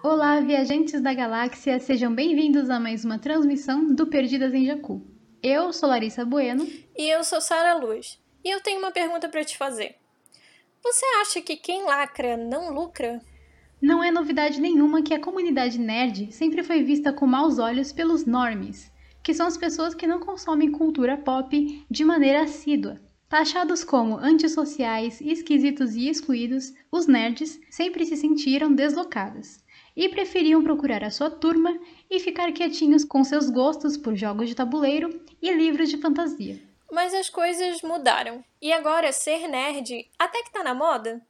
Olá, viajantes da galáxia, sejam bem-vindos a mais uma transmissão do Perdidas em Jacu. Eu sou Larissa Bueno. E eu sou Sara Luz. E eu tenho uma pergunta para te fazer. Você acha que quem lacra não lucra? Não é novidade nenhuma que a comunidade nerd sempre foi vista com maus olhos pelos normies, que são as pessoas que não consomem cultura pop de maneira assídua. Taxados como antissociais, esquisitos e excluídos, os nerds sempre se sentiram deslocados e preferiam procurar a sua turma e ficar quietinhos com seus gostos por jogos de tabuleiro e livros de fantasia. Mas as coisas mudaram. E agora ser nerd até que tá na moda?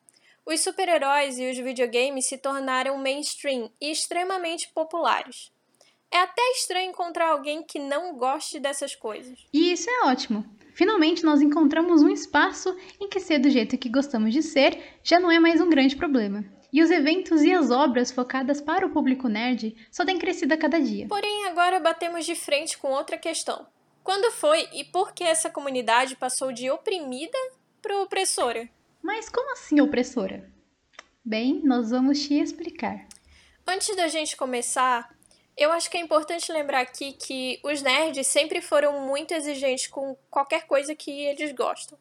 Os super-heróis e os videogames se tornaram mainstream e extremamente populares. É até estranho encontrar alguém que não goste dessas coisas. E isso é ótimo. Finalmente nós encontramos um espaço em que ser do jeito que gostamos de ser já não é mais um grande problema. E os eventos e as obras focadas para o público nerd só têm crescido a cada dia. Porém, agora batemos de frente com outra questão. Quando foi e por que essa comunidade passou de oprimida para opressora? Mas como assim opressora? Bem, nós vamos te explicar. Antes da gente começar, eu acho que é importante lembrar aqui que os nerds sempre foram muito exigentes com qualquer coisa que eles gostam.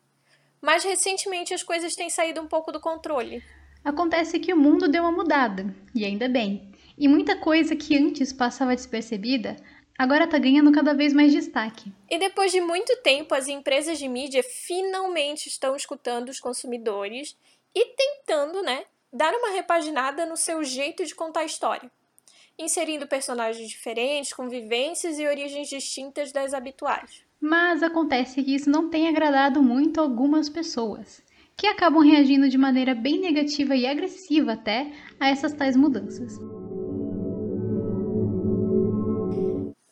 Mas recentemente as coisas têm saído um pouco do controle. Acontece que o mundo deu uma mudada, e ainda bem. E muita coisa que antes passava despercebida agora está ganhando cada vez mais destaque. E depois de muito tempo, as empresas de mídia finalmente estão escutando os consumidores e tentando, né, dar uma repaginada no seu jeito de contar a história, inserindo personagens diferentes, com vivências e origens distintas das habituais. Mas acontece que isso não tem agradado muito algumas pessoas, que acabam reagindo de maneira bem negativa e agressiva até a essas tais mudanças.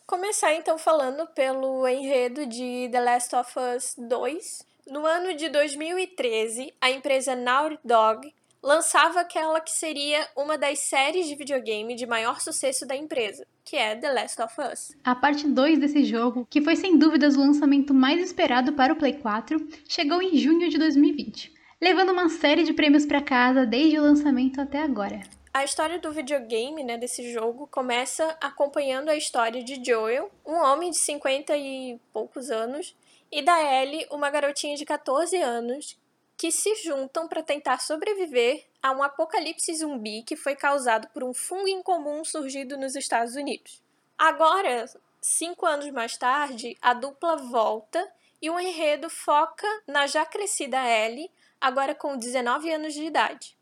Começar então falando pelo enredo de The Last of Us 2. No ano de 2013, a empresa Naughty Dog lançava aquela que seria uma das séries de videogame de maior sucesso da empresa, que é The Last of Us. A parte 2 desse jogo, que foi sem dúvidas o lançamento mais esperado para o Play 4, chegou em junho de 2020, levando uma série de prêmios para casa desde o lançamento até agora. A história do videogame, né, desse jogo, começa acompanhando a história de Joel, um homem de 50 e poucos anos, e da Ellie, uma garotinha de 14 anos, que se juntam para tentar sobreviver a um apocalipse zumbi que foi causado por um fungo incomum surgido nos Estados Unidos. Agora, cinco anos mais tarde, a dupla volta e o enredo foca na já crescida Ellie, agora com 19 anos de idade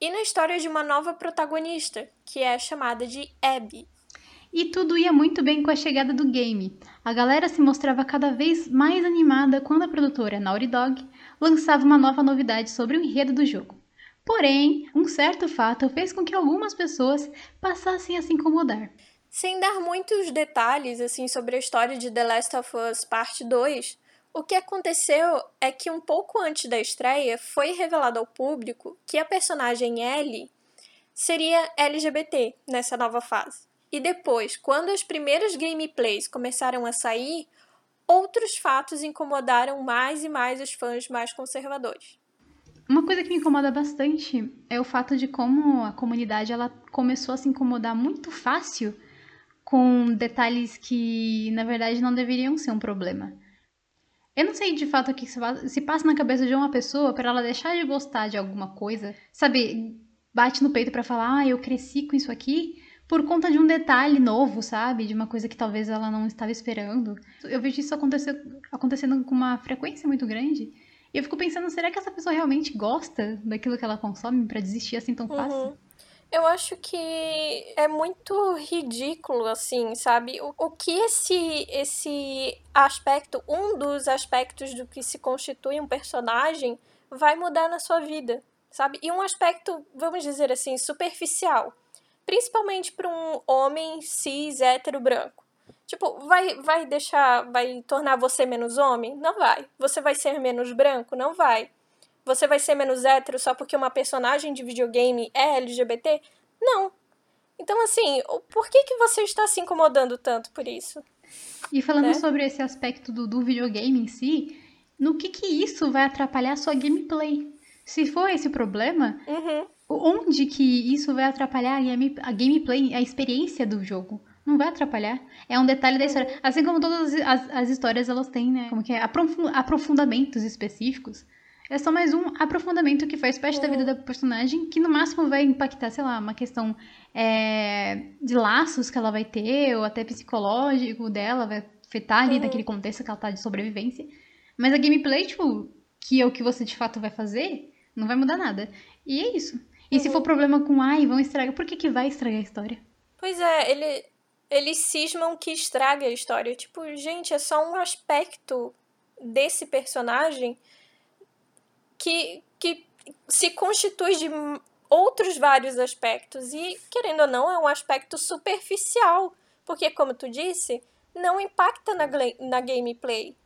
e na história de uma nova protagonista, que é chamada de Abby. E tudo ia muito bem com a chegada do game. A galera se mostrava cada vez mais animada quando a produtora Naughty Dog lançava uma nova novidade sobre o enredo do jogo. Porém, um certo fato fez com que algumas pessoas passassem a se incomodar. Sem dar muitos detalhes assim sobre a história de The Last of Us Parte 2, o que aconteceu é que um pouco antes da estreia foi revelado ao público que a personagem Ellie seria LGBT nessa nova fase. E depois, quando as primeiras gameplays começaram a sair, outros fatos incomodaram mais e mais os fãs mais conservadores. Uma coisa que me incomoda bastante é o fato de como a comunidade ela começou a se incomodar muito fácil com detalhes que, na verdade, não deveriam ser um problema. Eu não sei de fato o que se passa na cabeça de uma pessoa para ela deixar de gostar de alguma coisa, sabe? Bate no peito para falar, ah, eu cresci com isso aqui por conta de um detalhe novo, sabe? De uma coisa que talvez ela não estava esperando. Eu vejo isso acontecer, acontecendo com uma frequência muito grande. E eu fico pensando, será que essa pessoa realmente gosta daquilo que ela consome para desistir assim tão fácil? Uhum. Eu acho que é muito ridículo, assim, sabe? O, o que esse, esse aspecto, um dos aspectos do que se constitui um personagem, vai mudar na sua vida, sabe? E um aspecto, vamos dizer assim, superficial. Principalmente para um homem cis, hétero, branco. Tipo, vai, vai deixar, vai tornar você menos homem? Não vai. Você vai ser menos branco? Não vai você vai ser menos hétero só porque uma personagem de videogame é LGBT? Não. Então, assim, por que, que você está se incomodando tanto por isso? E falando né? sobre esse aspecto do, do videogame em si, no que que isso vai atrapalhar a sua gameplay? Se for esse problema, uhum. onde que isso vai atrapalhar a, game, a gameplay, a experiência do jogo? Não vai atrapalhar. É um detalhe da história. Assim como todas as, as histórias, elas têm, né? Como que é? Aprofundamentos específicos. É só mais um aprofundamento que faz parte da vida da personagem, que no máximo vai impactar, sei lá, uma questão é, de laços que ela vai ter, ou até psicológico dela, vai afetar ali uhum. naquele contexto que ela tá de sobrevivência. Mas a gameplay, tipo, que é o que você de fato vai fazer, não vai mudar nada. E é isso. E uhum. se for problema com, ai, vão estragar, por que, que vai estragar a história? Pois é, ele, eles cismam que estraga a história. Tipo, gente, é só um aspecto desse personagem que, que se constitui de outros vários aspectos. E, querendo ou não, é um aspecto superficial. Porque, como tu disse, não impacta na, na gameplay.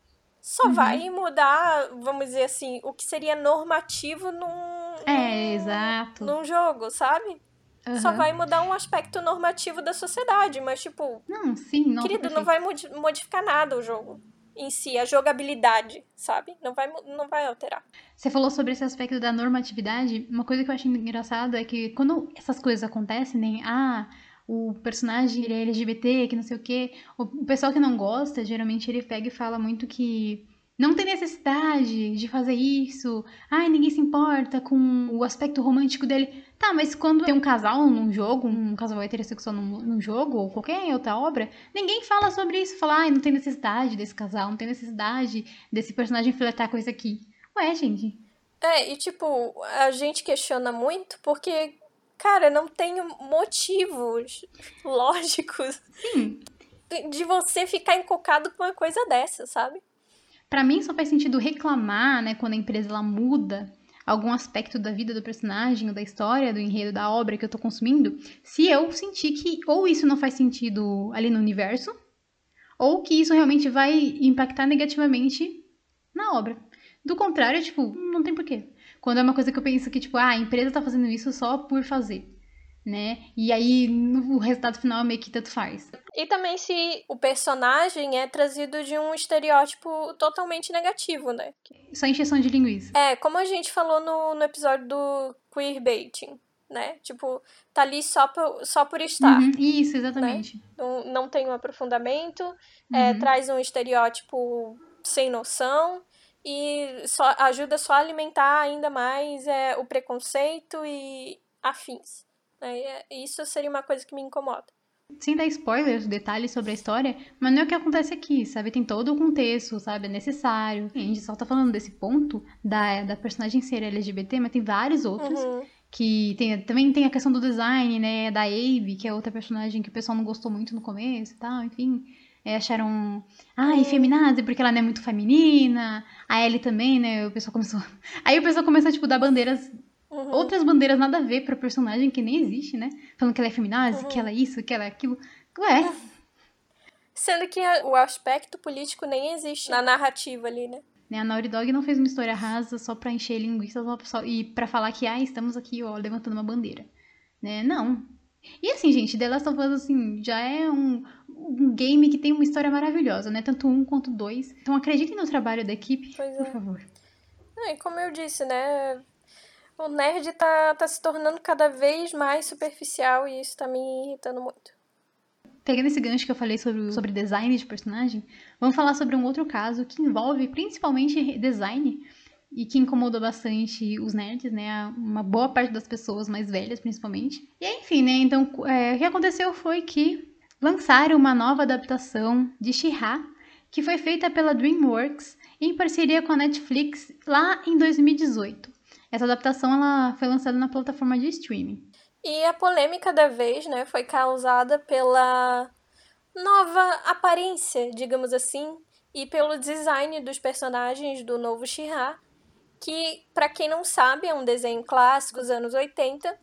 Só uhum. vai mudar, vamos dizer assim, o que seria normativo num. É, exato. Num jogo, sabe? Uhum. Só vai mudar um aspecto normativo da sociedade, mas tipo. Não, sim, não. Querido, não vai modificar nada o jogo em si, a jogabilidade, sabe? Não vai, não vai alterar. Você falou sobre esse aspecto da normatividade. Uma coisa que eu acho engraçado é que quando essas coisas acontecem, nem ah, o personagem ele é LGBT, que não sei o quê, o pessoal que não gosta, geralmente ele pega e fala muito que não tem necessidade de fazer isso. Ai, ninguém se importa com o aspecto romântico dele. Tá, mas quando tem um casal num jogo, um casal heterossexual num, num jogo, ou qualquer outra obra, ninguém fala sobre isso. Fala, ai, não tem necessidade desse casal, não tem necessidade desse personagem flertar com isso aqui. Ué, gente. É, e tipo, a gente questiona muito porque, cara, não tem motivos lógicos Sim. de você ficar encocado com uma coisa dessa, sabe? para mim só faz sentido reclamar, né, quando a empresa ela muda algum aspecto da vida do personagem, ou da história, do enredo, da obra que eu tô consumindo, se eu sentir que ou isso não faz sentido ali no universo, ou que isso realmente vai impactar negativamente na obra. Do contrário, tipo, não tem porquê. Quando é uma coisa que eu penso que, tipo, ah, a empresa tá fazendo isso só por fazer né? E aí o resultado final é meio que tanto faz. E também se o personagem é trazido de um estereótipo totalmente negativo, né? Só encheção de linguiça. É, como a gente falou no, no episódio do queerbaiting, né? Tipo, tá ali só por, só por estar. Uhum, isso, exatamente. Né? Não, não tem um aprofundamento, é, uhum. é, traz um estereótipo sem noção e só ajuda só a alimentar ainda mais é, o preconceito e afins. É, isso seria uma coisa que me incomoda. Sem dar spoilers, detalhes sobre a história, mas não é o que acontece aqui, sabe? Tem todo o contexto, sabe? É necessário. A gente só tá falando desse ponto da, da personagem ser LGBT, mas tem vários outros. Uhum. Que tem, também tem a questão do design, né? Da Ave, que é outra personagem que o pessoal não gostou muito no começo e tal, enfim. É, acharam, ah, efeminada porque ela não é muito feminina. A Ellie também, né? O pessoal começou. Aí o pessoal começou a, tipo, dar bandeiras Uhum. Outras bandeiras nada a ver pra personagem que nem existe, né? Falando que ela é feminazi, uhum. que ela é isso, que ela é aquilo. Ué. Sendo que o aspecto político nem existe na narrativa ali, né? né? A Naughty Dog não fez uma história rasa só pra encher linguiça só, e pra falar que, ah, estamos aqui, ó, levantando uma bandeira. Né? Não. E assim, gente, The Last of Us, assim, já é um, um game que tem uma história maravilhosa, né? Tanto um quanto dois. Então acreditem no trabalho da equipe, pois por é. favor. Não, e como eu disse, né? O nerd tá, tá se tornando cada vez mais superficial e isso tá me irritando muito. Pegando esse gancho que eu falei sobre, sobre design de personagem, vamos falar sobre um outro caso que envolve principalmente design e que incomodou bastante os nerds, né? Uma boa parte das pessoas mais velhas, principalmente. E enfim, né? Então, é, o que aconteceu foi que lançaram uma nova adaptação de She-Ra, que foi feita pela DreamWorks em parceria com a Netflix lá em 2018. Essa adaptação ela foi lançada na plataforma de streaming. E a polêmica da vez, né, foi causada pela nova aparência, digamos assim, e pelo design dos personagens do novo She-Ra, que, para quem não sabe, é um desenho clássico dos anos 80,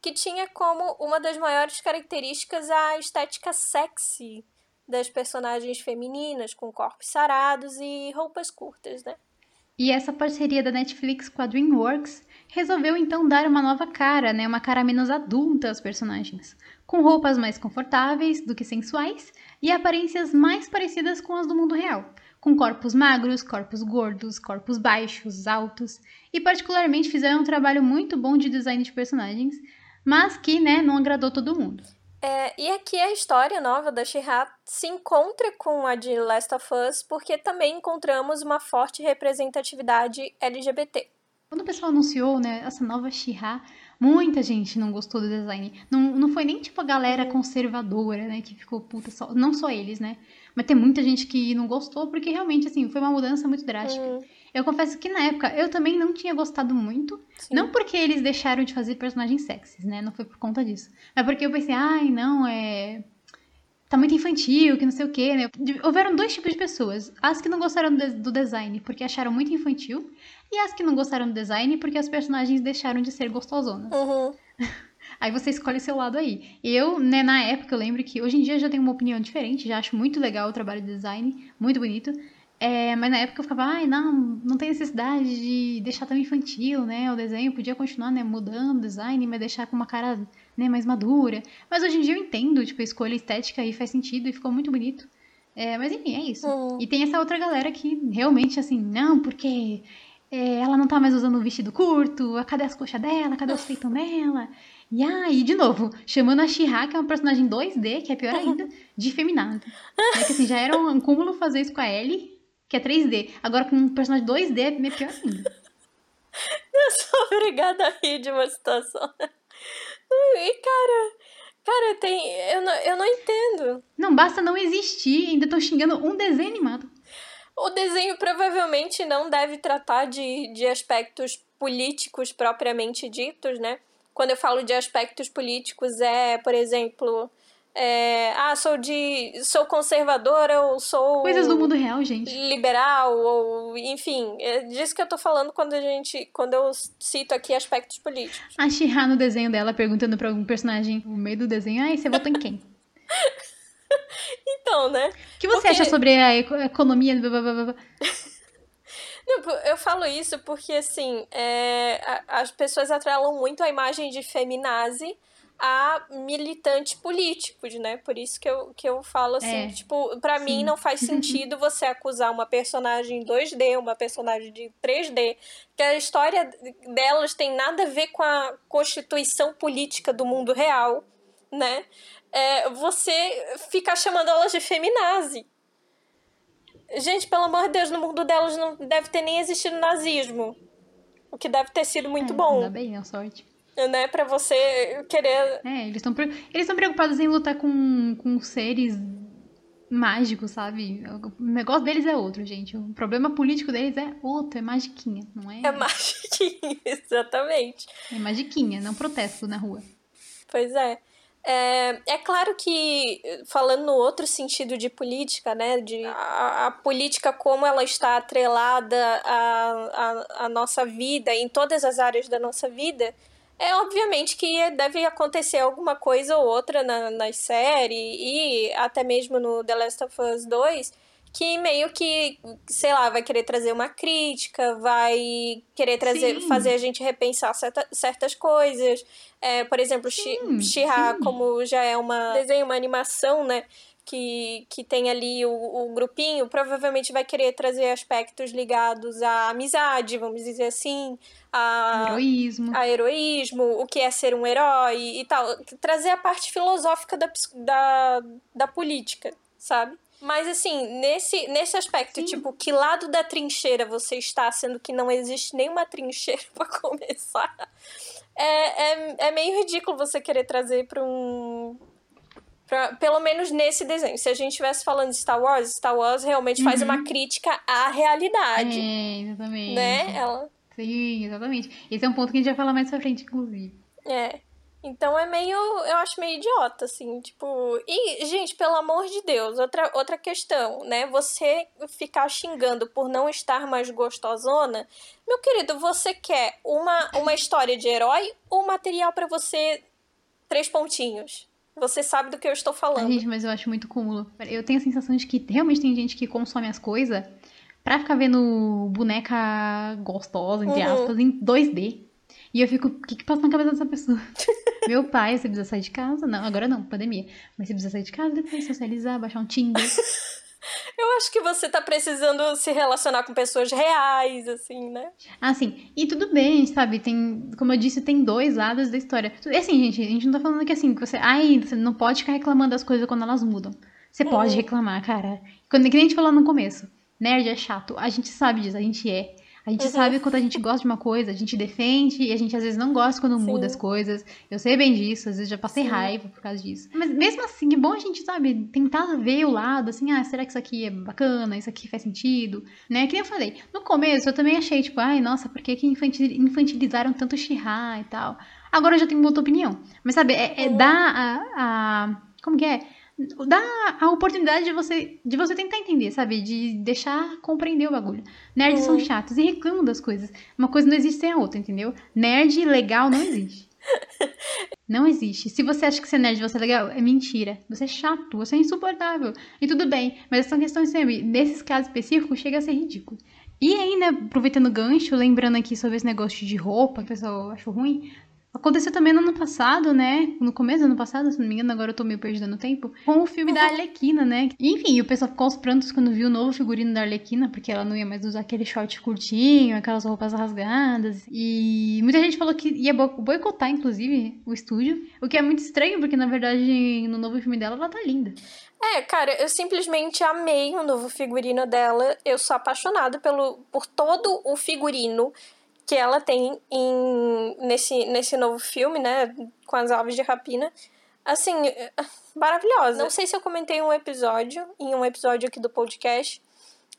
que tinha como uma das maiores características a estética sexy das personagens femininas, com corpos sarados e roupas curtas, né? E essa parceria da Netflix com a DreamWorks resolveu então dar uma nova cara, né, uma cara menos adulta aos personagens, com roupas mais confortáveis do que sensuais e aparências mais parecidas com as do mundo real, com corpos magros, corpos gordos, corpos baixos, altos, e particularmente fizeram um trabalho muito bom de design de personagens, mas que, né, não agradou todo mundo. É, e aqui a história nova da she se encontra com a de Last of Us, porque também encontramos uma forte representatividade LGBT. Quando o pessoal anunciou, né, essa nova she muita gente não gostou do design. Não, não foi nem tipo a galera conservadora, né, que ficou puta só, não só eles, né? Mas tem muita gente que não gostou porque realmente assim, foi uma mudança muito drástica. Uhum. Eu confesso que na época eu também não tinha gostado muito. Sim. Não porque eles deixaram de fazer personagens sexys, né? Não foi por conta disso. Mas porque eu pensei, ai, não, é. Tá muito infantil, que não sei o quê, né? Houveram dois tipos de pessoas. As que não gostaram do design porque acharam muito infantil. E as que não gostaram do design porque as personagens deixaram de ser gostosonas. Uhum. Aí você escolhe seu lado aí. Eu, né, na época, eu lembro que hoje em dia eu já tenho uma opinião diferente, já acho muito legal o trabalho de design, muito bonito. É, mas na época eu ficava, ai, não, não tem necessidade de deixar tão infantil, né? O desenho podia continuar, né, mudando o design, mas deixar com uma cara, né, mais madura. Mas hoje em dia eu entendo, tipo, a escolha estética aí faz sentido e ficou muito bonito. É, mas enfim, é isso. Uhum. E tem essa outra galera que realmente, assim, não, porque é, ela não tá mais usando o vestido curto, cadê as coxas dela, cadê os peitos dela? E aí, de novo, chamando a She-Ra, que é uma personagem 2D, que é pior ainda, de feminada. É que assim, já era um cúmulo fazer isso com a Ellie, que é 3D. Agora com um personagem 2D é pior ainda. Eu sou obrigada a rir de uma situação. E, cara, cara, tem. Eu não, eu não entendo. Não basta não existir, ainda estão xingando um desenho animado. O desenho provavelmente não deve tratar de, de aspectos políticos propriamente ditos, né? Quando eu falo de aspectos políticos, é, por exemplo, é, ah, sou de. sou conservadora ou sou. Coisas do mundo real, gente. Liberal, ou enfim. É disso que eu tô falando quando a gente. Quando eu cito aqui aspectos políticos. A Shira no desenho dela perguntando pra algum personagem no meio do desenho, ai, você votou em quem? então, né? O que você porque... acha sobre a economia? Não, eu falo isso porque, assim, é, as pessoas atrelam muito a imagem de feminazi a militantes políticos, né? Por isso que eu, que eu falo assim, é, tipo, para mim não faz sentido você acusar uma personagem 2D, uma personagem de 3D, que a história delas tem nada a ver com a constituição política do mundo real, né? É, você ficar chamando elas de feminazi. Gente, pelo amor de Deus, no mundo delas não deve ter nem existido nazismo. O que deve ter sido muito é, bom. Ainda bem, é sorte né? Pra você querer. É, eles estão eles preocupados em lutar com, com seres mágicos, sabe? O negócio deles é outro, gente. O problema político deles é outro, é magiquinha, não é? É magiquinha, exatamente. É magiquinha, não protesto na rua. Pois é. É, é claro que, falando no outro sentido de política, né, de a, a política como ela está atrelada à, à, à nossa vida, em todas as áreas da nossa vida, é obviamente que deve acontecer alguma coisa ou outra na, na série e até mesmo no The Last of Us 2 que meio que, sei lá, vai querer trazer uma crítica, vai querer trazer, sim. fazer a gente repensar certa, certas coisas. É, por exemplo, She-Ra, como já é uma desenho, uma animação, né? Que, que tem ali o, o grupinho, provavelmente vai querer trazer aspectos ligados à amizade, vamos dizer assim, a heroísmo, a heroísmo o que é ser um herói e tal. Trazer a parte filosófica da, da, da política, sabe? Mas assim, nesse, nesse aspecto, Sim. tipo, que lado da trincheira você está, sendo que não existe nenhuma trincheira para começar, é, é, é meio ridículo você querer trazer para um Pra, pelo menos nesse desenho. Se a gente estivesse falando de Star Wars, Star Wars realmente uhum. faz uma uhum. crítica à realidade. É, exatamente. Né? Ela... Sim, exatamente. Esse é um ponto que a gente vai falar mais pra frente, inclusive. É. Então é meio. Eu acho meio idiota, assim, tipo. E, gente, pelo amor de Deus, outra, outra questão, né? Você ficar xingando por não estar mais gostosona. Meu querido, você quer uma, uma história de herói ou material para você três pontinhos? Você sabe do que eu estou falando. gente, mas eu acho muito cúmulo. Eu tenho a sensação de que realmente tem gente que consome as coisas pra ficar vendo boneca gostosa, entre uhum. aspas, em 2D. E eu fico, o que que passa na cabeça dessa pessoa? Meu pai, você precisa sair de casa. Não, agora não, pandemia. Mas você precisa sair de casa, depois socializar, baixar um Tinder. Eu acho que você tá precisando se relacionar com pessoas reais, assim, né? Ah, sim. E tudo bem, sabe? Tem, como eu disse, tem dois lados da história. E assim, gente, a gente não tá falando que assim, que você. Ai, você não pode ficar reclamando das coisas quando elas mudam. Você pode uhum. reclamar, cara. Quando, que nem a gente falou no começo. Nerd é chato. A gente sabe disso, a gente é. A gente uhum. sabe quando a gente gosta de uma coisa, a gente defende e a gente às vezes não gosta quando Sim. muda as coisas. Eu sei bem disso, às vezes já passei Sim. raiva por causa disso. Mas mesmo assim, é bom a gente, sabe, tentar ver o lado, assim, ah, será que isso aqui é bacana? Isso aqui faz sentido? Né? Que nem eu falei, no começo eu também achei, tipo, ai, nossa, por que, que infantilizaram tanto o e tal? Agora eu já tenho uma outra opinião. Mas sabe, é, é dar a, a. Como que é? Dá a oportunidade de você de você tentar entender, sabe? De deixar compreender o bagulho. Nerds são chatos e reclamam das coisas. Uma coisa não existe sem a outra, entendeu? Nerd legal não existe. Não existe. Se você acha que você é nerd você é legal, é mentira. Você é chato, você é insuportável. E tudo bem, mas são questões sempre, nesses casos específicos, chega a ser ridículo. E ainda, aproveitando o gancho, lembrando aqui sobre esse negócio de roupa, que o pessoal achou ruim, Aconteceu também no ano passado, né? No começo do ano passado, se não me engano, agora eu tô meio perdida no tempo. Com o filme da Arlequina, né? Enfim, o pessoal ficou aos prantos quando viu o novo figurino da Arlequina, porque ela não ia mais usar aquele short curtinho, aquelas roupas rasgadas. E muita gente falou que ia boicotar, inclusive, o estúdio. O que é muito estranho, porque na verdade, no novo filme dela, ela tá linda. É, cara, eu simplesmente amei o novo figurino dela. Eu sou apaixonada pelo, por todo o figurino que ela tem em, nesse, nesse novo filme, né? Com as aves de rapina. Assim, maravilhosa. Não sei se eu comentei um episódio, em um episódio aqui do podcast,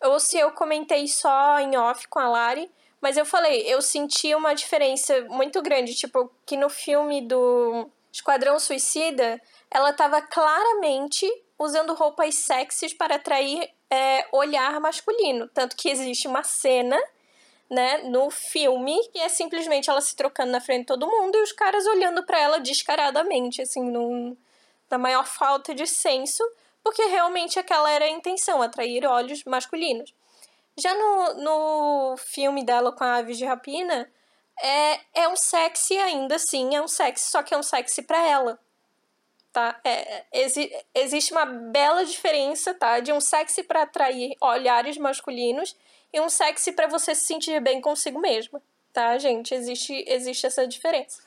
ou se eu comentei só em off com a Lari, mas eu falei, eu senti uma diferença muito grande, tipo, que no filme do Esquadrão Suicida, ela tava claramente usando roupas sexys para atrair é, olhar masculino. Tanto que existe uma cena né, no filme, que é simplesmente ela se trocando na frente de todo mundo e os caras olhando para ela descaradamente, assim, num, na maior falta de senso, porque realmente aquela era a intenção, atrair olhos masculinos. Já no, no filme dela com a Aves de Rapina, é, é um sexy ainda assim, é um sexy, só que é um sexy para ela. Tá? É, exi existe uma bela diferença, tá? De um sexy para atrair olhares masculinos e um sexy para você se sentir bem consigo mesma, tá, gente? Existe, existe essa diferença.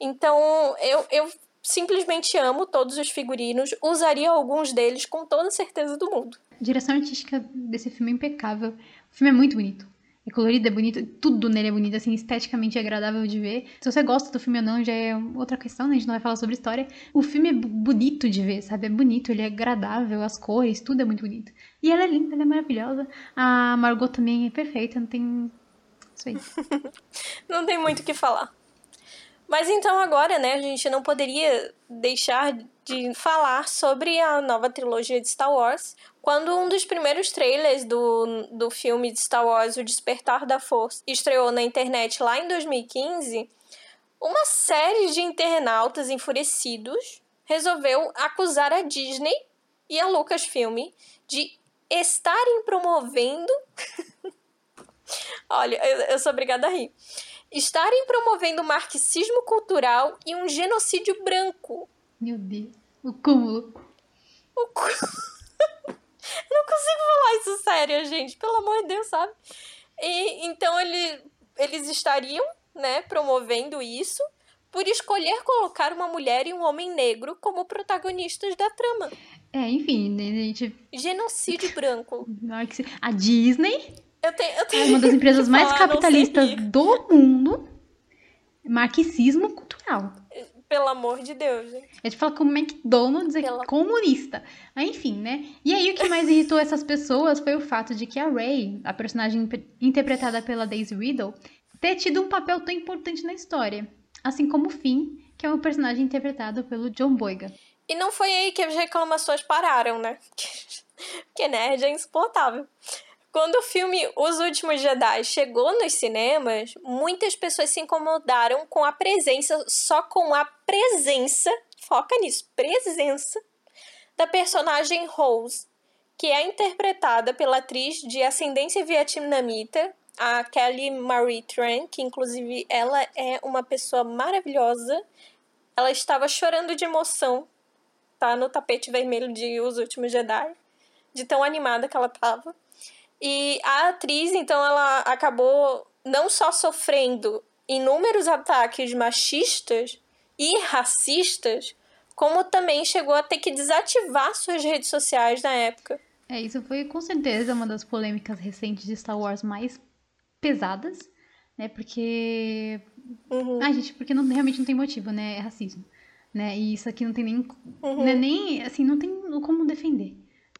Então, eu, eu simplesmente amo todos os figurinos, usaria alguns deles com toda certeza do mundo. A direção artística desse filme é impecável. O filme é muito bonito. É colorido, é bonito, tudo nele é bonito, assim, esteticamente é agradável de ver. Se você gosta do filme ou não, já é outra questão, né? A gente não vai falar sobre história. O filme é bonito de ver, sabe? É bonito, ele é agradável, as cores, tudo é muito bonito. E ela é linda, ela é maravilhosa. A Margot também é perfeita, não tem. Isso aí. não tem muito o que falar. Mas então agora, né, a gente não poderia deixar de falar sobre a nova trilogia de Star Wars, quando um dos primeiros trailers do, do filme de Star Wars, O Despertar da Força, estreou na internet lá em 2015, uma série de internautas enfurecidos resolveu acusar a Disney e a Lucasfilm de estarem promovendo. Olha, eu, eu sou obrigada a rir. Estarem promovendo marxismo cultural e um genocídio branco. Meu Deus. O cúmulo. O cúmulo. não consigo falar isso sério, gente. Pelo amor de Deus, sabe? E, então ele, eles estariam, né, promovendo isso por escolher colocar uma mulher e um homem negro como protagonistas da trama. É, enfim, né, gente. Genocídio branco. A Disney eu tenho, eu tenho é uma das empresas mais falar, capitalistas do mundo. Marxismo cultural. Pelo amor de Deus, gente. Eu te falo que o McDonald's é Pela... comunista. Mas enfim, né? E aí o que mais irritou essas pessoas foi o fato de que a Ray, a personagem interpretada pela Daisy Riddle, ter tido um papel tão importante na história. Assim como o Finn, que é um personagem interpretado pelo John Boyega. E não foi aí que as reclamações pararam, né? Porque nerd é insuportável. Quando o filme Os Últimos Jedi chegou nos cinemas, muitas pessoas se incomodaram com a presença, só com a presença, foca nisso, presença da personagem Rose, que é interpretada pela atriz de ascendência vietnamita, a Kelly Marie Tran, que inclusive ela é uma pessoa maravilhosa. Ela estava chorando de emoção, tá no tapete vermelho de Os Últimos Jedi. de tão animada que ela tava. E a atriz, então, ela acabou não só sofrendo inúmeros ataques machistas e racistas, como também chegou a ter que desativar suas redes sociais na época. É, isso foi com certeza uma das polêmicas recentes de Star Wars mais pesadas, né? Porque. Uhum. Ah, gente, porque não, realmente não tem motivo, né? É racismo. Né? E isso aqui não tem nem. Uhum. Né, nem assim, não tem como defender.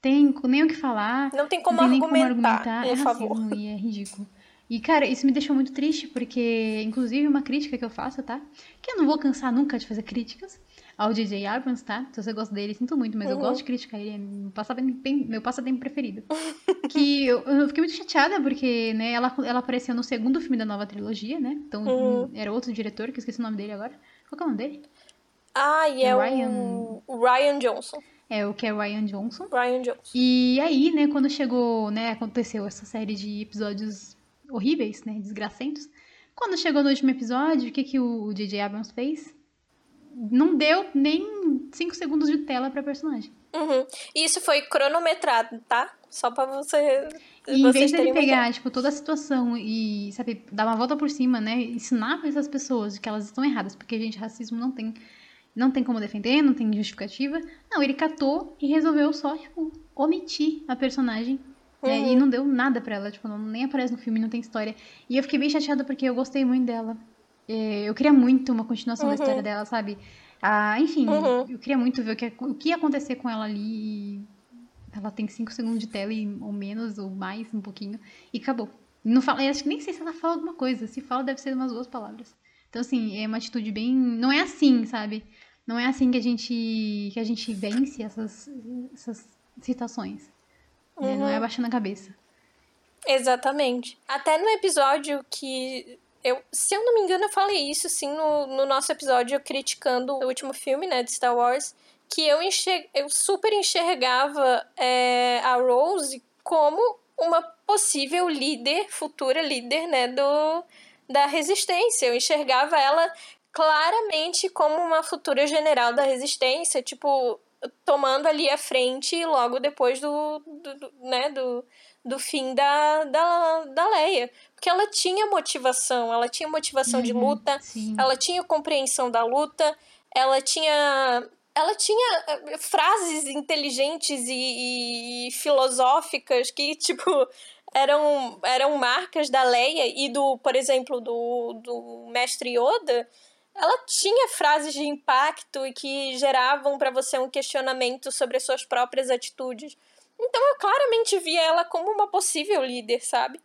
Tem nem o que falar. Não tem como não tem argumentar, como argumentar. em É favor. racismo e é ridículo. E, cara, isso me deixou muito triste, porque, inclusive, uma crítica que eu faço, tá? Que eu não vou cansar nunca de fazer críticas ao J.J. Abrams, tá? Se você gosta dele, sinto muito, mas eu Uhum. gosto de criticar ele, é meu passatempo, meu passatempo preferido. que eu, eu fiquei muito chateada, porque, né, ela, ela apareceu no segundo filme da nova trilogia, né? Então, Uhum. era outro diretor, que eu esqueci o nome dele agora. Qual é o nome dele? Ah, e é Ryan- o, o Ryan Johnson. É o que é Ryan Johnson. Ryan Johnson. E aí, né, quando chegou, né, aconteceu essa série de episódios horríveis, né, desgracentos. Quando chegou no último episódio, o que que o J.J. Abrams fez? Não deu nem 5 segundos de tela pra personagem. Uhum. E isso foi cronometrado, tá? Só pra você, E em vez ideia. pegar, tipo, toda a situação e, sabe, dar uma volta por cima, né, ensinar pra essas pessoas que elas estão erradas, porque, gente, racismo não tem, não tem como defender, não tem justificativa. Não, ele catou e resolveu só, tipo, omitir a personagem né? Uhum. E não deu nada pra ela, tipo, não, nem aparece no filme, não tem história. E eu fiquei bem chateada porque eu gostei muito dela. É, eu queria muito uma continuação da Uhum. história dela, sabe? Ah, enfim, Uhum. eu queria muito ver o que, o que ia acontecer com ela ali. Ela tem 5 segundos de tela, ou menos, ou mais, um pouquinho, e acabou. Não fala, eu acho que nem sei se ela fala alguma coisa. Se fala, deve ser umas duas palavras. Então, assim, é uma atitude bem. Não é assim, sabe? Não é assim que a gente, que a gente vence essas, essas situações. né? Não é Uhum. abaixando a cabeça. Exatamente. Até no episódio que. Eu, se eu não me engano, eu falei isso sim no, no nosso episódio criticando o último filme, né, de Star Wars. Que eu, enxer, eu super enxergava é, a Rose como uma possível líder, futura líder, né, do, da resistência. Eu enxergava ela claramente como uma futura general da resistência, tipo, tomando ali a frente logo depois do, do, do né, do, do fim da, da, da Leia. Porque ela tinha motivação, ela tinha motivação de Uhum, luta, Sim. ela tinha compreensão da luta, ela tinha. Ela tinha eh, frases inteligentes e, e filosóficas que, tipo, eram, eram marcas da Leia e do, por exemplo, do, do mestre Yoda. Ela tinha frases de impacto e que geravam para você um questionamento sobre as suas próprias atitudes. Então eu claramente via ela como uma possível líder, sabe?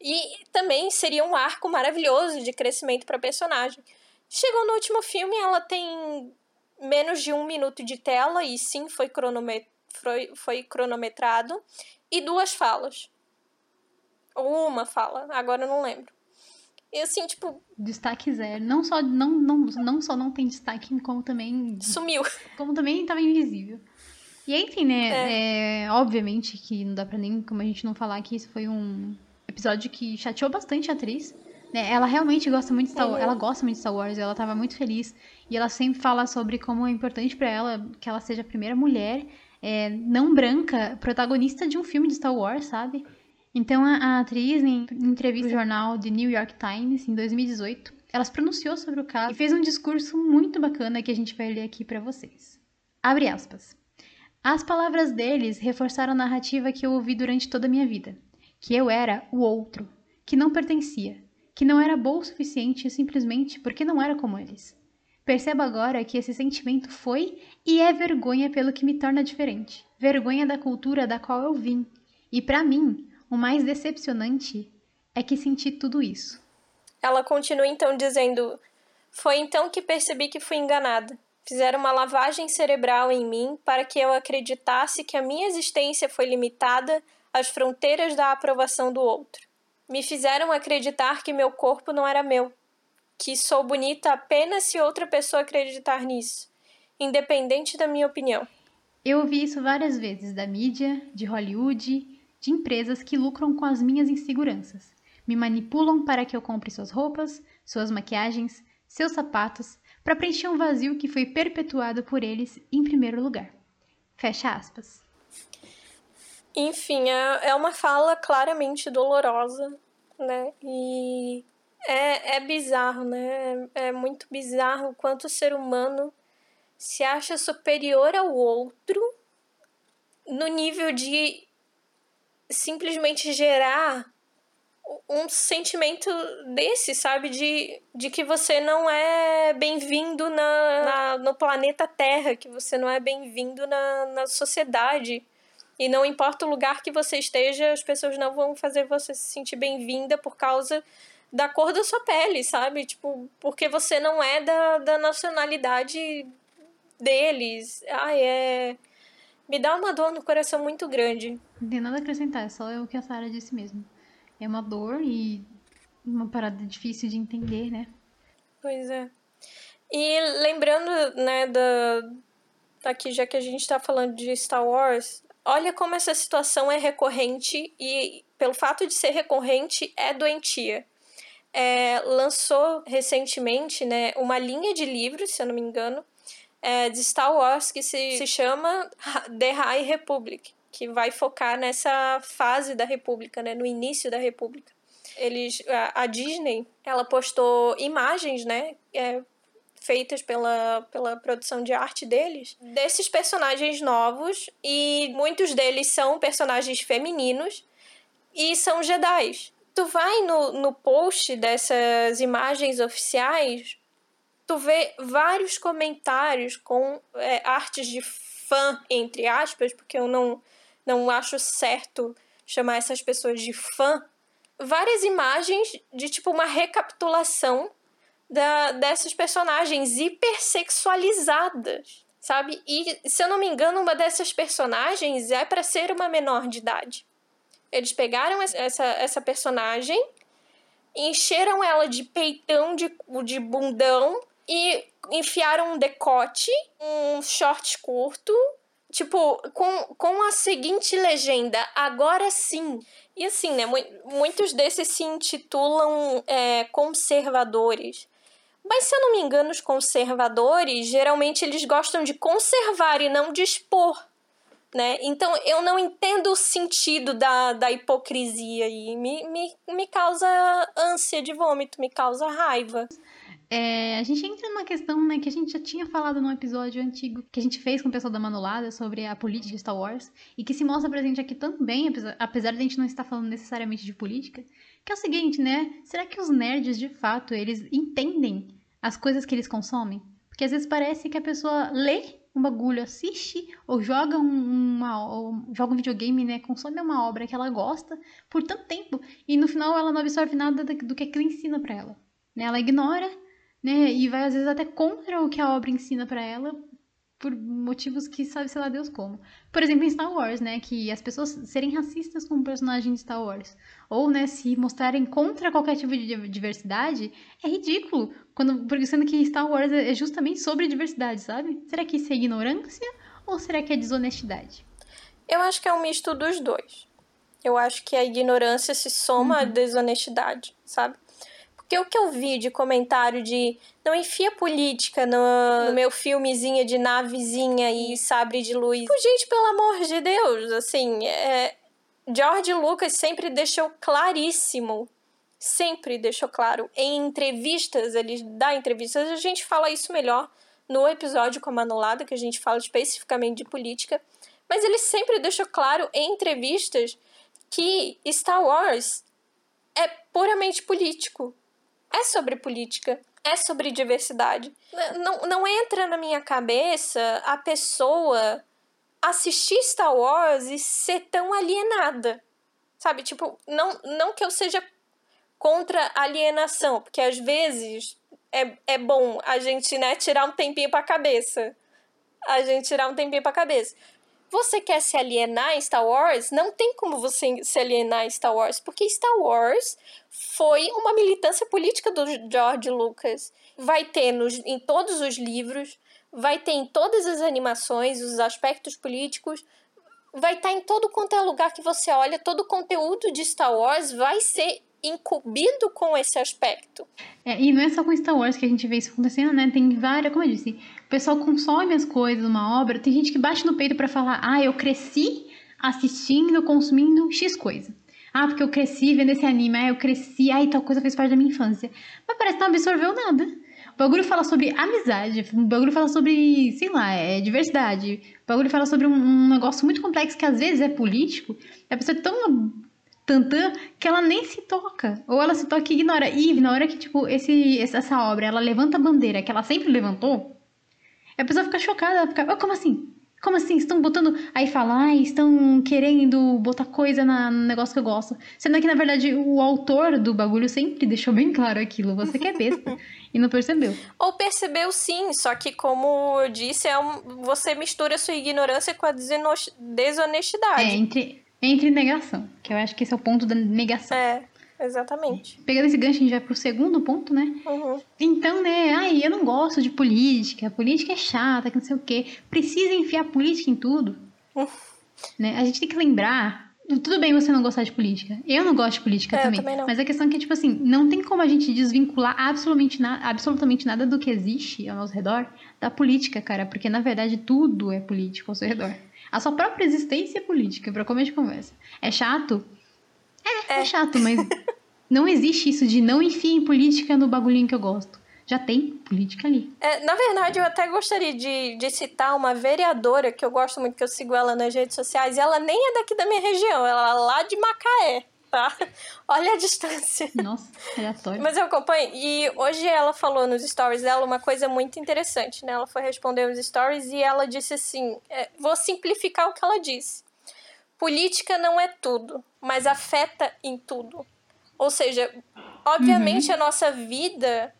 E também seria um arco maravilhoso de crescimento para personagem. Chegou no último filme, ela tem menos de um minuto de tela, e sim, foi, cronome foi, foi cronometrado, e duas falas. Ou uma fala, agora eu não lembro. E assim, tipo, Destaque zero. Não só não, não, não só não tem destaque, como também sumiu. como também tava invisível. E aí, enfim, né? é, obviamente que não dá pra nem como a gente não falar que isso foi um episódio que chateou bastante a atriz. Né? Ela realmente gosta muito de Star Wars. Uhum. Ela gosta muito de Star Wars, ela tava muito feliz. E ela sempre fala sobre como é importante pra ela que ela seja a primeira mulher é, não branca protagonista de um filme de Star Wars, sabe? Então a, a atriz, em entrevista ao jornal The New York Times, em 2018, ela se pronunciou sobre o caso e fez um discurso muito bacana que a gente vai ler aqui pra vocês. Abre aspas. As palavras deles reforçaram a narrativa que eu ouvi durante toda a minha vida, que eu era o outro, que não pertencia, que não era bom o suficiente simplesmente porque não era como eles. Percebo agora que esse sentimento foi e é vergonha pelo que me torna diferente, vergonha da cultura da qual eu vim. E pra mim, o mais decepcionante é que senti tudo isso. Ela continua então dizendo: Foi então que percebi que fui enganada. Fizeram uma lavagem cerebral em mim para que eu acreditasse que a minha existência foi limitada às fronteiras da aprovação do outro. Me fizeram acreditar que meu corpo não era meu, que sou bonita apenas se outra pessoa acreditar nisso, independente da minha opinião. Eu ouvi isso várias vezes da mídia, de Hollywood, de empresas que lucram com as minhas inseguranças. Me manipulam para que eu compre suas roupas, suas maquiagens, seus sapatos, para preencher um vazio que foi perpetuado por eles em primeiro lugar. Fecha aspas. Enfim, é, é uma fala claramente dolorosa, né? E é, é bizarro, né? É, é muito bizarro o quanto o ser humano se acha superior ao outro no nível de simplesmente gerar um sentimento desse, sabe? De, de que você não é bem-vindo na, na, no planeta Terra, que você não é bem-vindo na, na sociedade. E não importa o lugar que você esteja, as pessoas não vão fazer você se sentir bem-vinda por causa da cor da sua pele, sabe? Tipo, porque você não é da, da nacionalidade deles. Ai, é. Me dá uma dor no coração muito grande. Não tem nada a acrescentar, é só o que a Sara disse mesmo. É uma dor e uma parada difícil de entender, né? Pois é. E lembrando, né, da. Aqui, já que a gente tá falando de Star Wars, olha como essa situação é recorrente e, pelo fato de ser recorrente, é doentia. É, lançou recentemente né, uma linha de livros, se eu não me engano, é, de Star Wars que se, se chama The High Republic, que vai focar nessa fase da República, né, no início da República. Eles, a, a Disney, ela postou imagens, né, é, feitas pela, pela produção de arte deles, desses personagens novos, e muitos deles são personagens femininos e são Jedi. Tu vai no, no post dessas imagens oficiais, tu vê vários comentários com é, artes de fã, entre aspas, porque eu não, não acho certo chamar essas pessoas de fã. Várias imagens de tipo uma recapitulação da, dessas personagens hipersexualizadas, sabe? E se eu não me engano, uma dessas personagens é para ser uma menor de idade. Eles pegaram essa, essa personagem, encheram ela de peitão, de, de bundão e enfiaram um decote, um short curto, tipo, com, com a seguinte legenda: agora sim. E assim, né? Muitos desses se intitulam é, conservadores. Mas se eu não me engano, os conservadores geralmente eles gostam de conservar e não de expor. Né? Então eu não entendo o sentido da, da hipocrisia e me, me, me causa ânsia de vômito, me causa raiva. É, a gente entra numa questão né, que a gente já tinha falado num episódio antigo que a gente fez com o pessoal da Manolada sobre a política de Star Wars e que se mostra presente aqui também, apesar, de a gente não estar falando necessariamente de política, que é o seguinte, né? Será que os nerds, de fato, eles entendem as coisas que eles consomem? Porque às vezes parece que a pessoa lê um bagulho, assiste ou joga um, uma, ou joga um videogame, né? Consome uma obra que ela gosta por tanto tempo e no final ela não absorve nada do que aquilo ensina para ela. Né? Ela ignora né? E vai às vezes até contra o que a obra ensina para ela por motivos que sabe sei lá Deus como. Por exemplo, em Star Wars, né, que as pessoas serem racistas com o personagem de Star Wars, ou né, se mostrarem contra qualquer tipo de diversidade, é ridículo, quando porque sendo que Star Wars é justamente sobre diversidade, sabe? Será que isso é ignorância ou será que é desonestidade? Eu acho que é um misto dos dois. Eu acho que a ignorância se soma uhum. à desonestidade, sabe? Porque o que eu vi de comentário de não enfia política no, no meu filmezinho de navezinha e sabre de luz. Tipo, gente, pelo amor de Deus, assim, é... George Lucas sempre deixou claríssimo, sempre deixou claro, em entrevistas, ele dá entrevistas, a gente fala isso melhor no episódio com a Manolada, que a gente fala especificamente de política, mas ele sempre deixou claro em entrevistas que Star Wars é puramente político é sobre política, é sobre diversidade. Não, não entra na minha cabeça a pessoa assistir Star Wars e ser tão alienada. Sabe? Tipo, não, não que eu seja contra alienação, porque às vezes é, é bom a gente, né, tirar um tempinho pra cabeça. A gente tirar um tempinho pra cabeça. Você quer se alienar em Star Wars? Não tem como você se alienar em Star Wars, porque Star Wars foi uma militância política do George Lucas. Vai ter nos, em todos os livros, vai ter em todas as animações, os aspectos políticos, vai estar tá em todo quanto é lugar que você olha, todo o conteúdo de Star Wars vai ser incumbido com esse aspecto. É, e não é só com Star Wars que a gente vê isso acontecendo, né? Tem várias, como eu disse, o pessoal consome as coisas, uma obra, tem gente que bate no peito para falar, ah, eu cresci assistindo, consumindo X coisa. Ah, porque eu cresci vendo esse anime, ah, eu cresci, ai, tal coisa fez parte da minha infância. Mas parece que não absorveu nada. O bagulho fala sobre amizade, o bagulho fala sobre, sei lá, é diversidade. O bagulho fala sobre um, um negócio muito complexo que às vezes é político. A pessoa é tão tantã que ela nem se toca. Ou ela se toca e ignora. E na hora que, tipo, esse, essa obra, ela levanta a bandeira que ela sempre levantou, a pessoa fica chocada, ela fica, oh, como assim? Como assim? Estão botando. Aí fala, ah, estão querendo botar coisa na, no negócio que eu gosto. Sendo que, na verdade, o autor do bagulho sempre deixou bem claro aquilo. Você quer é besta. e não percebeu. Ou percebeu sim, só que, como eu disse, é um, você mistura a sua ignorância com a desonestidade. É, entre, entre negação. Que eu acho que esse é o ponto da negação. É. Exatamente. Pegando esse gancho, a gente vai pro segundo ponto, né? Uhum. Então, né, ai, eu não gosto de política, política é chata, que não sei o quê. Precisa enfiar política em tudo. Uhum. Né? A gente tem que lembrar. Tudo bem você não gostar de política. Eu não gosto de política é, também. também Mas a questão é que, tipo assim, não tem como a gente desvincular absolutamente, na, absolutamente nada do que existe ao nosso redor da política, cara. Porque, na verdade, tudo é político ao seu redor. A sua própria existência é política, pra comer de conversa. É chato? É, é, é chato, mas não existe isso de não enfiem política no bagulhinho que eu gosto. Já tem política ali. É, na verdade, eu até gostaria de, de citar uma vereadora que eu gosto muito, que eu sigo ela nas redes sociais, e ela nem é daqui da minha região, ela é lá de Macaé, tá? Olha a distância. Nossa, aleatório. Mas eu acompanho. E hoje ela falou nos stories dela uma coisa muito interessante, né? Ela foi responder os stories e ela disse assim: é, vou simplificar o que ela disse. Política não é tudo, mas afeta em tudo. Ou seja, obviamente uhum. a nossa vida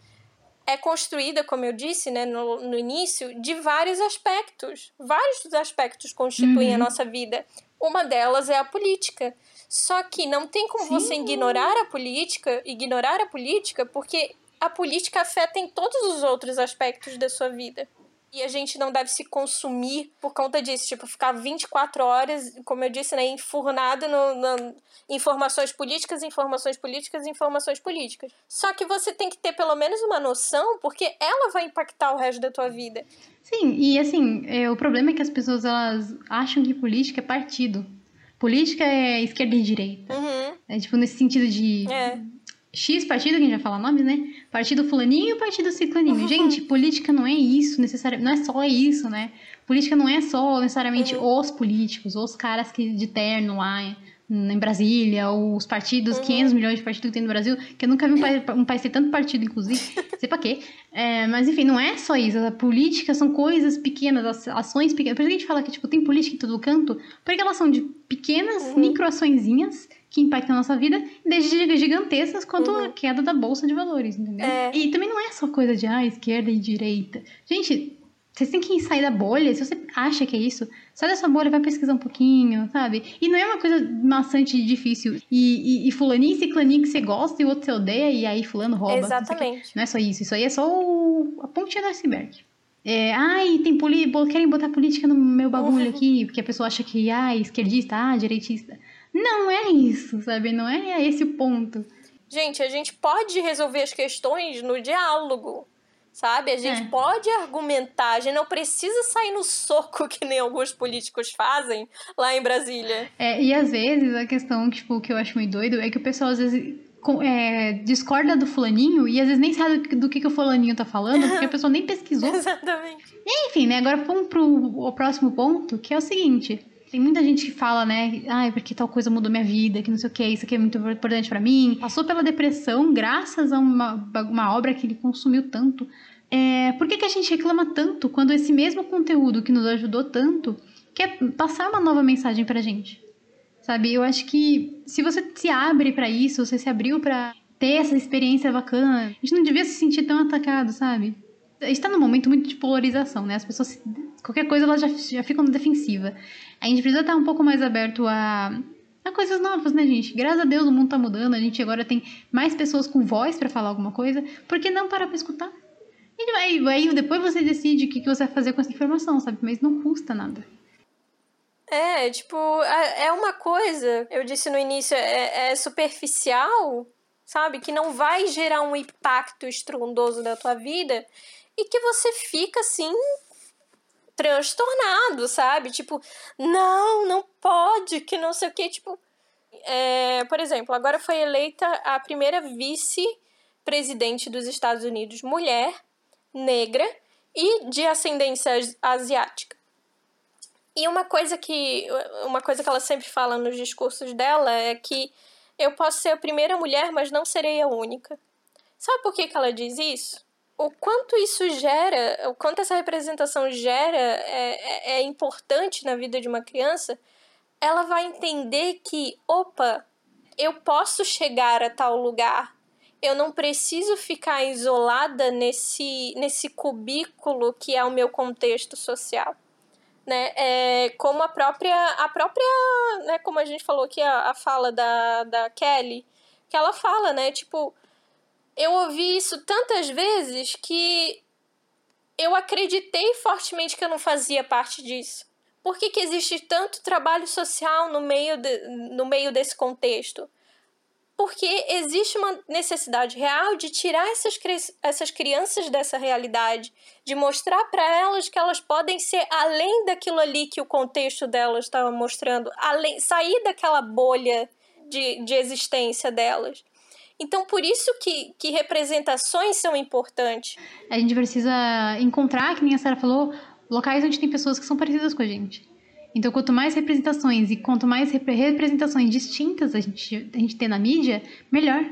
é construída, como eu disse né, no, no início, de vários aspectos. Vários dos aspectos constituem uhum. a nossa vida. Uma delas é a política. Só que não tem como Sim. você ignorar a política, ignorar a política, porque a política afeta em todos os outros aspectos da sua vida. E a gente não deve se consumir por conta disso. Tipo, ficar 24 horas, como eu disse, né, enfurnado no, no, informações políticas, informações políticas, informações políticas. Só que você tem que ter pelo menos uma noção, porque ela vai impactar o resto da tua vida. Sim, e assim, é, o problema é que as pessoas elas acham que política é partido. Política é esquerda e direita. Uhum. É tipo nesse sentido de. É X partido, que a gente vai falar nomes, né? Partido fulaninho e partido ciclaninho. Uhum. Gente, política não é isso, necessariamente. Não é só isso, né? Política não é só necessariamente uhum. os políticos, os caras que de terno lá em Brasília, os partidos, uhum. 500 milhões de partidos que tem no Brasil, que eu nunca vi um país, um país ter tanto partido, inclusive, sei pra quê. É, mas enfim, não é só isso. A política são coisas pequenas, ações pequenas. Por isso que a gente fala que tipo, tem política em todo canto, porque elas são de pequenas uhum. microaçõezinhas que impactam a nossa vida, desde gigantescas quanto uhum. a queda da bolsa de valores, entendeu? É. E também não é só coisa de ah, esquerda e direita. Gente, vocês têm que sair da bolha. Se você acha que é isso, sai dessa bolha, vai pesquisar um pouquinho, sabe? E não é uma coisa maçante e difícil. E, e, e fulaninho e ciclaninho que você gosta e o outro você odeia, e aí fulano rouba. Exatamente. Não é só isso. Isso aí é só o, a pontinha do iceberg. É, ai, tem poli querem botar política no meu bagulho uhum. aqui, porque a pessoa acha que, ah, esquerdista, ah, direitista. Não é isso, sabe? Não é esse o ponto. Gente, a gente pode resolver as questões no diálogo, sabe? A gente é. pode argumentar, a gente não precisa sair no soco que nem alguns políticos fazem lá em Brasília. É, e às vezes a questão tipo, que eu acho muito doido é que o pessoal às vezes é, discorda do fulaninho e às vezes nem sabe do que, que o fulaninho tá falando, porque a pessoa nem pesquisou. Exatamente. enfim, né? Agora vamos pro o próximo ponto, que é o seguinte. Tem muita gente que fala, né? Ai, porque tal coisa mudou minha vida, que não sei o que, isso aqui é muito importante para mim. Passou pela depressão graças a uma, uma obra que ele consumiu tanto. É, por que, que a gente reclama tanto quando esse mesmo conteúdo que nos ajudou tanto quer passar uma nova mensagem pra gente? Sabe? Eu acho que se você se abre para isso, você se abriu para ter essa experiência bacana, a gente não devia se sentir tão atacado, sabe? A gente tá num momento muito de polarização, né? As pessoas, qualquer coisa, elas já, já ficam defensiva. A gente precisa estar um pouco mais aberto a, a coisas novas, né, gente? Graças a Deus o mundo tá mudando, a gente agora tem mais pessoas com voz para falar alguma coisa, por que não parar pra escutar? E aí, aí depois você decide o que, que você vai fazer com essa informação, sabe? Mas não custa nada. É, tipo, é uma coisa, eu disse no início, é, é superficial, sabe? Que não vai gerar um impacto estrondoso na tua vida e que você fica assim transtornado, sabe? Tipo, não, não pode, que não sei o que, tipo. É, por exemplo, agora foi eleita a primeira vice-presidente dos Estados Unidos, mulher, negra e de ascendência asiática. E uma coisa que uma coisa que ela sempre fala nos discursos dela é que eu posso ser a primeira mulher, mas não serei a única. Sabe por que, que ela diz isso? O quanto isso gera, o quanto essa representação gera é, é, é importante na vida de uma criança, ela vai entender que, opa, eu posso chegar a tal lugar, eu não preciso ficar isolada nesse, nesse cubículo que é o meu contexto social né? É, como a própria, a própria, né? Como a gente falou aqui, a, a fala da, da Kelly, que ela fala, né? Tipo, eu ouvi isso tantas vezes que eu acreditei fortemente que eu não fazia parte disso. Por que, que existe tanto trabalho social no meio, de, no meio desse contexto? porque existe uma necessidade real de tirar essas, essas crianças dessa realidade, de mostrar para elas que elas podem ser além daquilo ali que o contexto delas estava mostrando, além, sair daquela bolha de, de existência delas. Então, por isso que, que representações são importantes. A gente precisa encontrar, que nem a Sarah falou, locais onde tem pessoas que são parecidas com a gente. Então, quanto mais representações e quanto mais representações distintas a gente, a gente tem na mídia, melhor.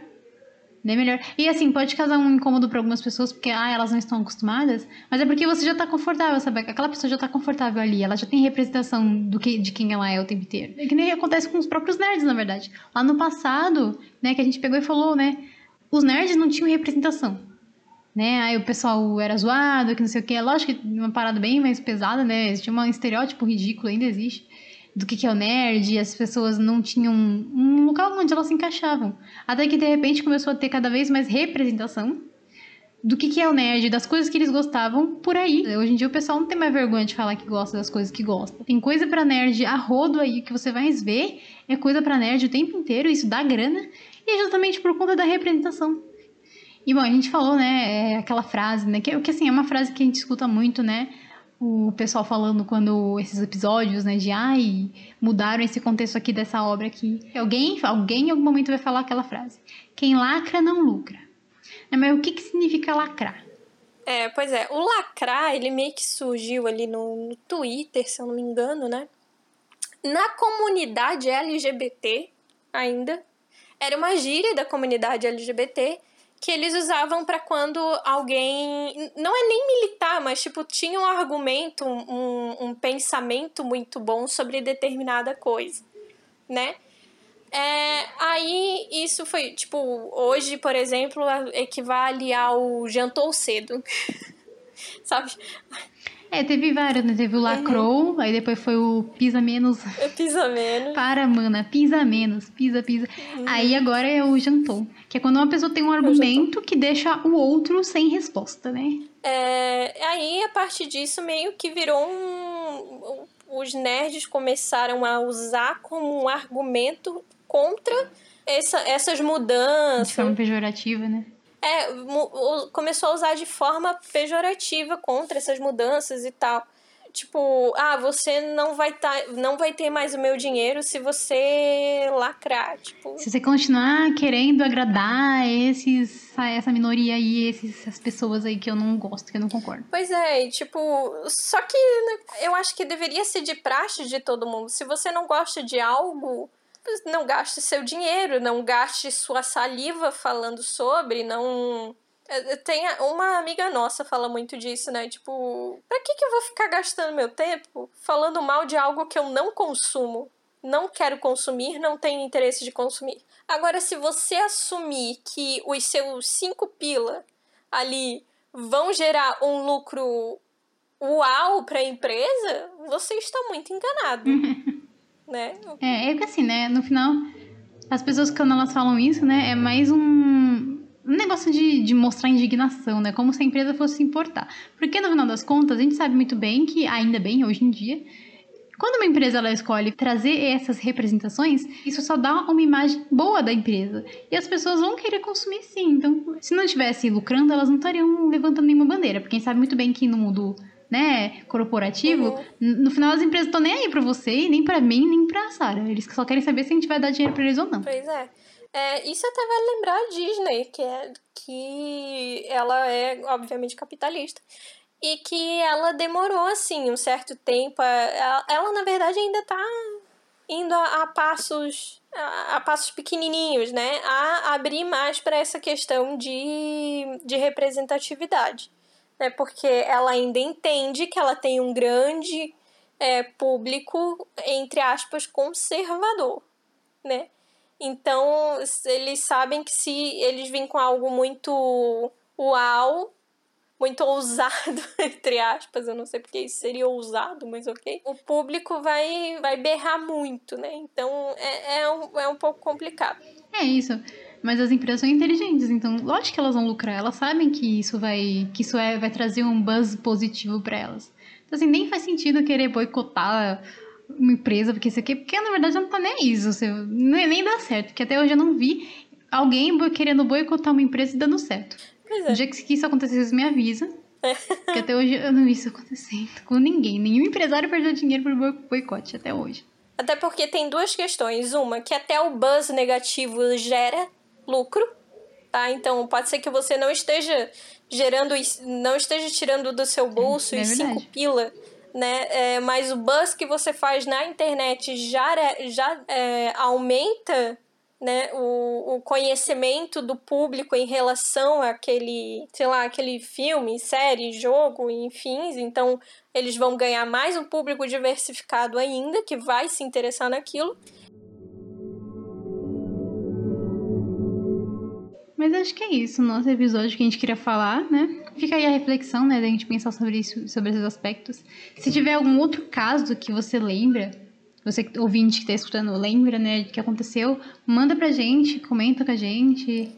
Né, melhor. E assim, pode causar um incômodo para algumas pessoas, porque ah, elas não estão acostumadas, mas é porque você já tá confortável, sabe? Aquela pessoa já tá confortável ali, ela já tem representação do que, de quem ela é o tempo inteiro. É que nem acontece com os próprios nerds, na verdade. Lá no passado, né, que a gente pegou e falou, né, os nerds não tinham representação né? Aí o pessoal era zoado, que não sei o que. Lógico que uma parada bem mais pesada, né? Existia um estereótipo ridículo, ainda existe, do que, que é o nerd, as pessoas não tinham um local onde elas se encaixavam. Até que de repente começou a ter cada vez mais representação do que, que é o nerd, das coisas que eles gostavam por aí. Hoje em dia o pessoal não tem mais vergonha de falar que gosta das coisas que gosta. Tem coisa para nerd a rodo aí que você vai ver, é coisa para nerd o tempo inteiro, isso dá grana, e é justamente por conta da representação. E bom, a gente falou, né, é aquela frase, né, que, que assim, é uma frase que a gente escuta muito, né, o pessoal falando quando esses episódios, né, de ai, mudaram esse contexto aqui dessa obra aqui. Alguém, alguém em algum momento vai falar aquela frase. Quem lacra não lucra. É, mas o que, que significa lacrar? É, pois é, o lacrar, ele meio que surgiu ali no, no Twitter, se eu não me engano, né? Na comunidade LGBT ainda. Era uma gíria da comunidade LGBT que eles usavam para quando alguém. Não é nem militar, mas tipo, tinha um argumento, um, um pensamento muito bom sobre determinada coisa, né? É, aí isso foi, tipo, hoje, por exemplo, equivale ao jantou cedo. Sabe? É, teve vários, né? Teve o Lacrou, uhum. aí depois foi o Pisa Menos. É Pisa Menos. Para, mana, Pisa Menos, Pisa, Pisa. Uhum. Aí agora é o Jantou, que é quando uma pessoa tem um argumento que deixa o outro sem resposta, né? É, aí, a partir disso, meio que virou um... Os nerds começaram a usar como um argumento contra essa, essas mudanças. De forma pejorativa, né? É, começou a usar de forma pejorativa contra essas mudanças e tal. Tipo, ah, você não vai tá, não vai ter mais o meu dinheiro se você lacrar, tipo. Se você continuar querendo agradar esses essa minoria aí, esses, essas pessoas aí que eu não gosto, que eu não concordo. Pois é, e, tipo, só que né, eu acho que deveria ser de praxe de todo mundo. Se você não gosta de algo, não gaste seu dinheiro, não gaste sua saliva falando sobre, não. É, é, tem uma amiga nossa fala muito disso, né? Tipo, pra que, que eu vou ficar gastando meu tempo falando mal de algo que eu não consumo? Não quero consumir, não tenho interesse de consumir. Agora, se você assumir que os seus cinco pila ali vão gerar um lucro uau para a empresa, você está muito enganado. né? É, é que assim, né? No final, as pessoas quando elas falam isso, né? É mais um, um negócio de, de mostrar indignação, né? Como se a empresa fosse se importar. Porque no final das contas, a gente sabe muito bem que, ainda bem, hoje em dia, quando uma empresa ela escolhe trazer essas representações, isso só dá uma imagem boa da empresa. E as pessoas vão querer consumir sim. Então, se não estivesse lucrando, elas não estariam levantando nenhuma bandeira. Porque quem sabe muito bem que no mundo né, corporativo, uhum. no final as empresas estão nem aí para você, nem para mim, nem para Sara. Eles só querem saber se a gente vai dar dinheiro para eles ou não. Pois é. é. Isso até vai lembrar a Disney, que é que ela é obviamente capitalista e que ela demorou assim um certo tempo. Ela, ela na verdade ainda tá indo a, a passos a, a, passos pequenininhos, né, a abrir mais para essa questão de, de representatividade, né, porque ela ainda entende que ela tem um grande é, público entre aspas conservador, né. Então eles sabem que se eles vêm com algo muito uau muito ousado, entre aspas, eu não sei porque isso seria ousado, mas ok. O público vai, vai berrar muito, né? Então é, é, um, é um pouco complicado. É isso. Mas as empresas são inteligentes, então lógico que elas vão lucrar. Elas sabem que isso vai, que isso é, vai trazer um buzz positivo para elas. Então, assim, nem faz sentido querer boicotar uma empresa, porque isso aqui, porque na verdade não tá nem isso, você, nem, nem dá certo, porque até hoje eu não vi alguém querendo boicotar uma empresa e dando certo. Pois é. No dia que isso acontecesse, me avisa. Porque até hoje eu não vi isso acontecendo com ninguém. Nenhum empresário perdeu dinheiro por boicote até hoje. Até porque tem duas questões. Uma, que até o buzz negativo gera lucro, tá? Então pode ser que você não esteja gerando, não esteja tirando do seu bolso é, é cinco pila, né? É, mas o buzz que você faz na internet já, já é, aumenta né, o, o conhecimento do público em relação àquele, sei lá, aquele filme, série, jogo, enfim. Então, eles vão ganhar mais um público diversificado ainda, que vai se interessar naquilo. Mas acho que é isso, nosso episódio que a gente queria falar, né? Fica aí a reflexão, né, da gente pensar sobre isso, sobre esses aspectos. Se tiver algum outro caso que você lembra, você ouvinte que está escutando lembra, né, que aconteceu, manda pra gente, comenta com a gente.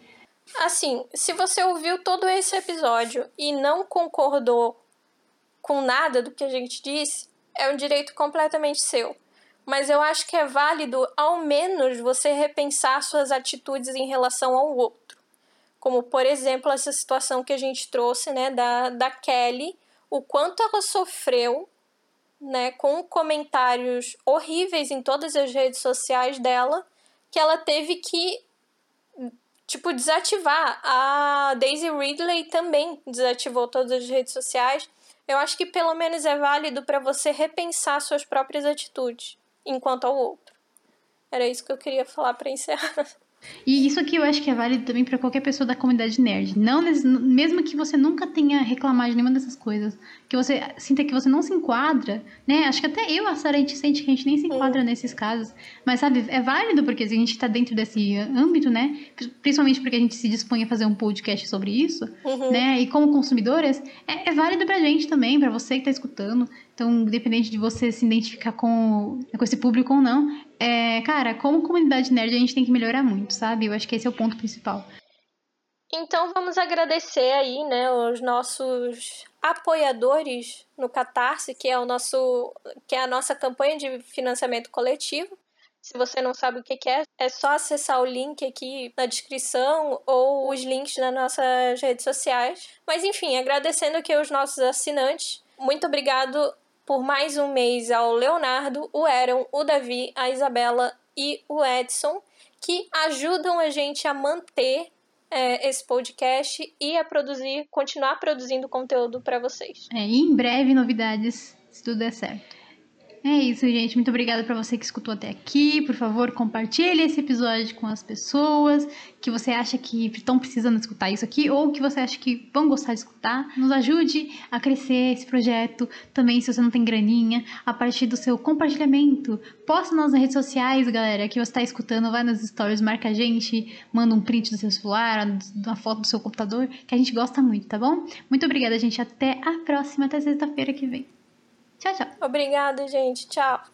Assim, se você ouviu todo esse episódio e não concordou com nada do que a gente disse, é um direito completamente seu. Mas eu acho que é válido, ao menos, você repensar suas atitudes em relação ao outro. Como, por exemplo, essa situação que a gente trouxe, né, da, da Kelly, o quanto ela sofreu né, com comentários horríveis em todas as redes sociais dela, que ela teve que tipo desativar. A Daisy Ridley também desativou todas as redes sociais. Eu acho que pelo menos é válido para você repensar suas próprias atitudes enquanto ao outro. Era isso que eu queria falar para encerrar. E isso aqui eu acho que é válido também para qualquer pessoa da comunidade nerd. Não, mesmo que você nunca tenha reclamado de nenhuma dessas coisas, que você sinta que você não se enquadra, né? Acho que até eu, a Sarah, a gente sente que a gente nem se enquadra uhum. nesses casos. Mas, sabe, é válido porque a gente tá dentro desse âmbito, né? Principalmente porque a gente se dispõe a fazer um podcast sobre isso, uhum. né? E como consumidores, é, é válido pra gente também, para você que tá escutando. Então, independente de você se identificar com, com esse público ou não, é, cara, como comunidade nerd a gente tem que melhorar muito, sabe? Eu acho que esse é o ponto principal. Então vamos agradecer aí, né, os nossos apoiadores no Catarse, que é o nosso, que é a nossa campanha de financiamento coletivo. Se você não sabe o que é, é só acessar o link aqui na descrição ou os links nas nossas redes sociais. Mas enfim, agradecendo aqui aos nossos assinantes. Muito obrigado por mais um mês ao Leonardo, o Aaron, o Davi, a Isabela e o Edson, que ajudam a gente a manter é, esse podcast e a produzir, continuar produzindo conteúdo para vocês. É, e em breve novidades, se tudo der certo. É isso, gente. Muito obrigada para você que escutou até aqui. Por favor, compartilhe esse episódio com as pessoas que você acha que estão precisando escutar isso aqui ou que você acha que vão gostar de escutar. Nos ajude a crescer esse projeto. Também, se você não tem graninha, a partir do seu compartilhamento. Posta nas redes sociais, galera, que você está escutando. Vai nas stories, marca a gente, manda um print do seu celular, uma foto do seu computador, que a gente gosta muito, tá bom? Muito obrigada, gente. Até a próxima, até sexta-feira que vem. Tchau, tchau. Obrigada, gente. Tchau.